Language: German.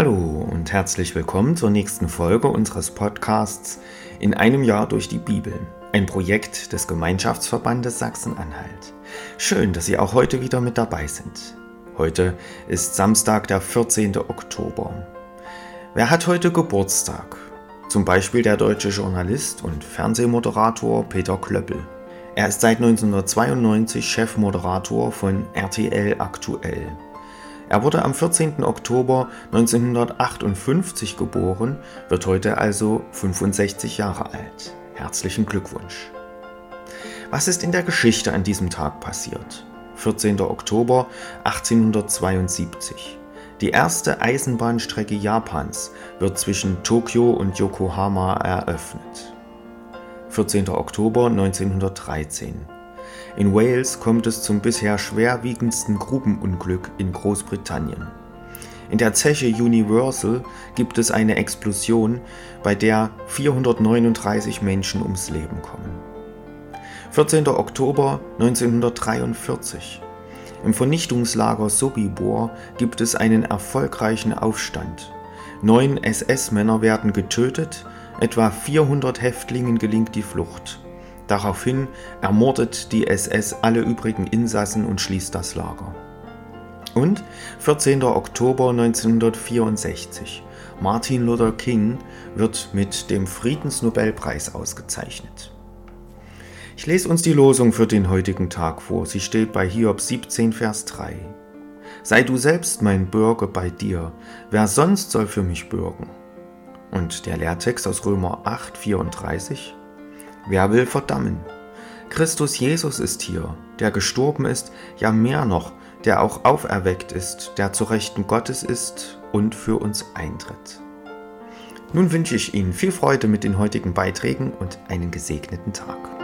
Hallo und herzlich willkommen zur nächsten Folge unseres Podcasts In einem Jahr durch die Bibel, ein Projekt des Gemeinschaftsverbandes Sachsen-Anhalt. Schön, dass Sie auch heute wieder mit dabei sind. Heute ist Samstag, der 14. Oktober. Wer hat heute Geburtstag? Zum Beispiel der deutsche Journalist und Fernsehmoderator Peter Klöppel. Er ist seit 1992 Chefmoderator von RTL Aktuell. Er wurde am 14. Oktober 1958 geboren, wird heute also 65 Jahre alt. Herzlichen Glückwunsch. Was ist in der Geschichte an diesem Tag passiert? 14. Oktober 1872. Die erste Eisenbahnstrecke Japans wird zwischen Tokio und Yokohama eröffnet. 14. Oktober 1913. In Wales kommt es zum bisher schwerwiegendsten Grubenunglück in Großbritannien. In der Zeche Universal gibt es eine Explosion, bei der 439 Menschen ums Leben kommen. 14. Oktober 1943. Im Vernichtungslager Sobibor gibt es einen erfolgreichen Aufstand. Neun SS-Männer werden getötet, etwa 400 Häftlingen gelingt die Flucht. Daraufhin ermordet die SS alle übrigen Insassen und schließt das Lager. Und 14. Oktober 1964. Martin Luther King wird mit dem Friedensnobelpreis ausgezeichnet. Ich lese uns die Losung für den heutigen Tag vor. Sie steht bei Hiob 17, Vers 3. Sei du selbst mein Bürger bei dir, wer sonst soll für mich bürgen? Und der Lehrtext aus Römer 8, 34. Wer will verdammen? Christus Jesus ist hier, der gestorben ist, ja mehr noch, der auch auferweckt ist, der zu Rechten Gottes ist und für uns eintritt. Nun wünsche ich Ihnen viel Freude mit den heutigen Beiträgen und einen gesegneten Tag.